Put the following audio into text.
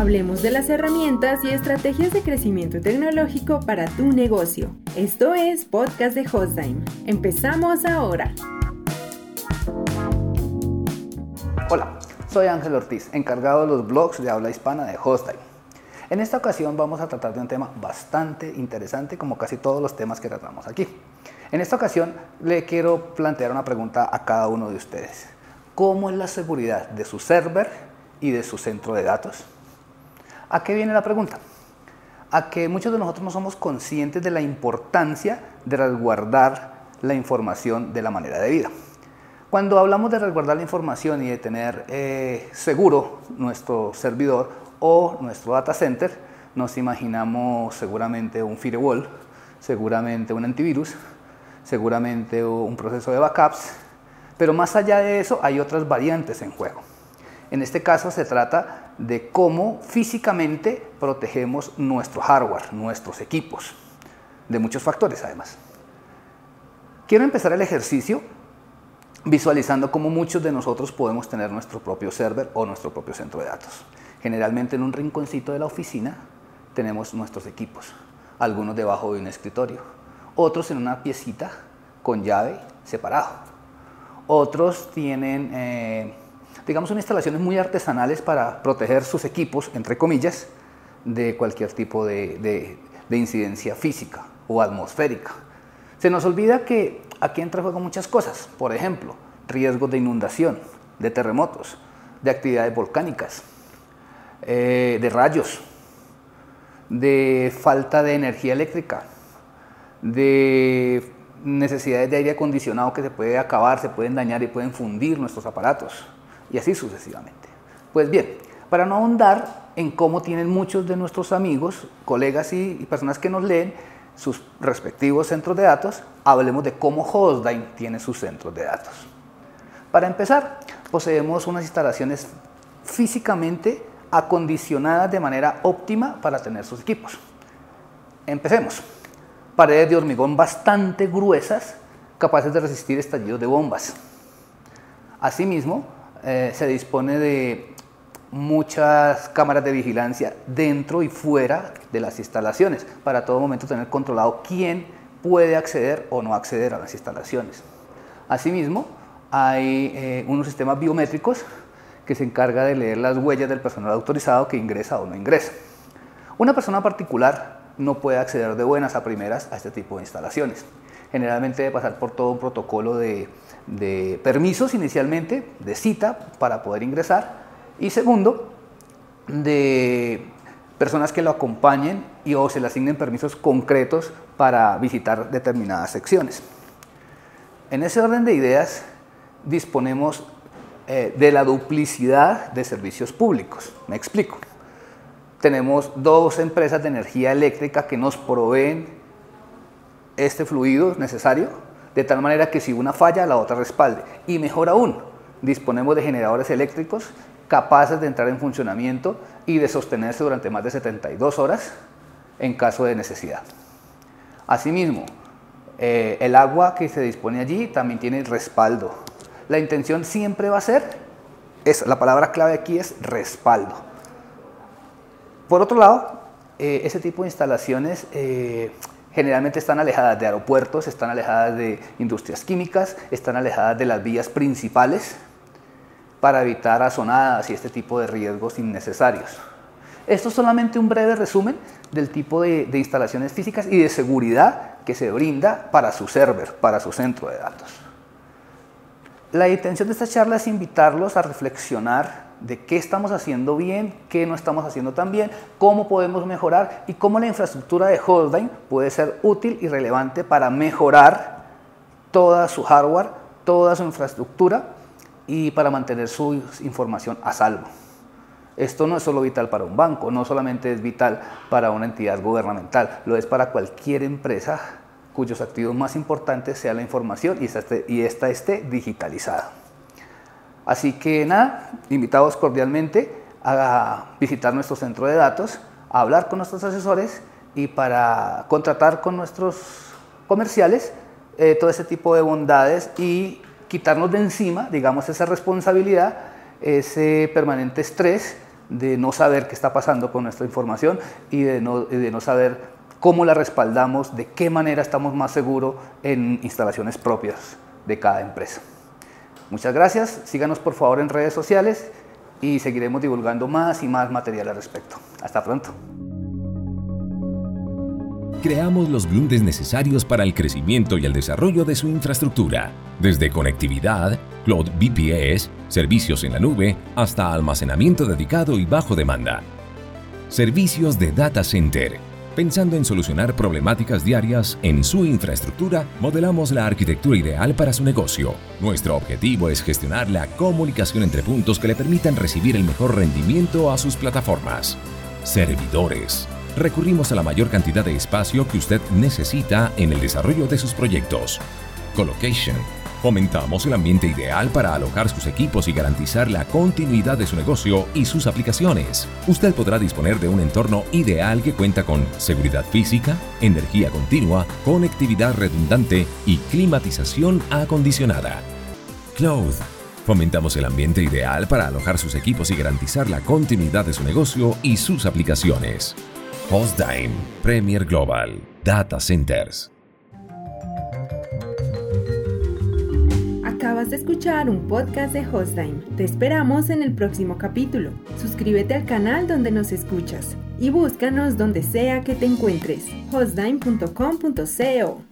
Hablemos de las herramientas y estrategias de crecimiento tecnológico para tu negocio. Esto es Podcast de Hostime. Empezamos ahora. Hola, soy Ángel Ortiz, encargado de los blogs de habla hispana de Hostime. En esta ocasión vamos a tratar de un tema bastante interesante como casi todos los temas que tratamos aquí. En esta ocasión le quiero plantear una pregunta a cada uno de ustedes. ¿Cómo es la seguridad de su server y de su centro de datos. ¿A qué viene la pregunta? A que muchos de nosotros no somos conscientes de la importancia de resguardar la información de la manera debida. Cuando hablamos de resguardar la información y de tener eh, seguro nuestro servidor o nuestro data center, nos imaginamos seguramente un firewall, seguramente un antivirus, seguramente un proceso de backups, pero más allá de eso hay otras variantes en juego. En este caso se trata de cómo físicamente protegemos nuestro hardware, nuestros equipos, de muchos factores además. Quiero empezar el ejercicio visualizando cómo muchos de nosotros podemos tener nuestro propio server o nuestro propio centro de datos. Generalmente en un rinconcito de la oficina tenemos nuestros equipos, algunos debajo de un escritorio, otros en una piecita con llave separado, otros tienen eh, digamos, son instalaciones muy artesanales para proteger sus equipos, entre comillas, de cualquier tipo de, incidencia física o atmosférica. Se nos olvida que aquí entra en juego muchas cosas, por ejemplo, riesgos de inundación, de terremotos, de actividades volcánicas, eh, de rayos, de falta de energía eléctrica, de necesidades de aire acondicionado que se puede acabar, se pueden dañar y pueden fundir nuestros aparatos y así sucesivamente. Pues bien, para no ahondar en cómo tienen muchos de nuestros amigos, colegas y, personas que nos leen sus respectivos centros de datos, hablemos de cómo Hostdine tiene sus centros de datos. Para empezar, poseemos unas instalaciones físicamente acondicionadas de manera óptima para tener sus equipos. Empecemos. Paredes de hormigón bastante gruesas, capaces de resistir estallidos de bombas. Asimismo, eh, se dispone de muchas cámaras de vigilancia dentro y fuera de las instalaciones para todo momento tener controlado quién puede acceder o no acceder a las instalaciones. Asimismo, hay eh, unos sistemas biométricos que se encarga de leer las huellas del personal autorizado que ingresa o no ingresa. Una persona particular no puede acceder de buenas a primeras a este tipo de instalaciones. Generalmente debe pasar por todo un protocolo de permisos inicialmente, de cita para poder ingresar y segundo, de personas que lo acompañen y o se le asignen permisos concretos para visitar determinadas secciones. En ese orden de ideas disponemos eh, de la duplicidad de servicios públicos. Me explico. Tenemos dos empresas de energía eléctrica que nos proveen este fluido necesario de tal manera que si una falla, la otra respalde. Y mejor aún, disponemos de generadores eléctricos capaces de entrar en funcionamiento y de sostenerse durante más de 72 horas en caso de necesidad. Asimismo, eh, el agua que se dispone allí también tiene respaldo. La intención siempre va a ser, es, la palabra clave aquí es respaldo. Por otro lado, eh, ese tipo de instalaciones eh, generalmente están alejadas de aeropuertos, están alejadas de industrias químicas, están alejadas de las vías principales para evitar azonadas y este tipo de riesgos innecesarios. Esto es solamente un breve resumen del tipo de, instalaciones físicas y de seguridad que se brinda para su server, para su centro de datos. La intención de esta charla es invitarlos a reflexionar de qué estamos haciendo bien, qué no estamos haciendo tan bien, cómo podemos mejorar y cómo la infraestructura de Hostline puede ser útil y relevante para mejorar toda su hardware, toda su infraestructura y para mantener su información a salvo. Esto no es solo vital para un banco, no solamente es vital para una entidad gubernamental, lo es para cualquier empresa cuyos activos más importantes sea la información y esta esté digitalizada. Así que nada, invitados cordialmente a visitar nuestro centro de datos, a hablar con nuestros asesores y para contratar con nuestros comerciales eh, todo ese tipo de bondades y quitarnos de encima, digamos, esa responsabilidad, ese permanente estrés de no saber qué está pasando con nuestra información y de no, de no saber cómo la respaldamos, de qué manera estamos más seguros en instalaciones propias de cada empresa. Muchas gracias, síganos por favor en redes sociales y seguiremos divulgando más y más material al respecto. Hasta pronto. Creamos los glundes necesarios para el crecimiento y el desarrollo de su infraestructura, desde conectividad, cloud VPS, servicios en la nube, hasta almacenamiento dedicado y bajo demanda. Servicios de data center. Pensando en solucionar problemáticas diarias en su infraestructura, modelamos la arquitectura ideal para su negocio. Nuestro objetivo es gestionar la comunicación entre puntos que le permitan recibir el mejor rendimiento a sus plataformas. Servidores recurrimos a la mayor cantidad de espacio que usted necesita en el desarrollo de sus proyectos. Colocation. Fomentamos el ambiente ideal para alojar sus equipos y garantizar la continuidad de su negocio y sus aplicaciones. Usted podrá disponer de un entorno ideal que cuenta con seguridad física, energía continua, conectividad redundante y climatización acondicionada. Cloud. Fomentamos el ambiente ideal para alojar sus equipos y garantizar la continuidad de su negocio y sus aplicaciones. Hostdime, Premier Global, Data Centers. Acabas de escuchar un podcast de Hostdime. Te esperamos en el próximo capítulo. Suscríbete al canal donde nos escuchas y búscanos donde sea que te encuentres. hostdime.com.co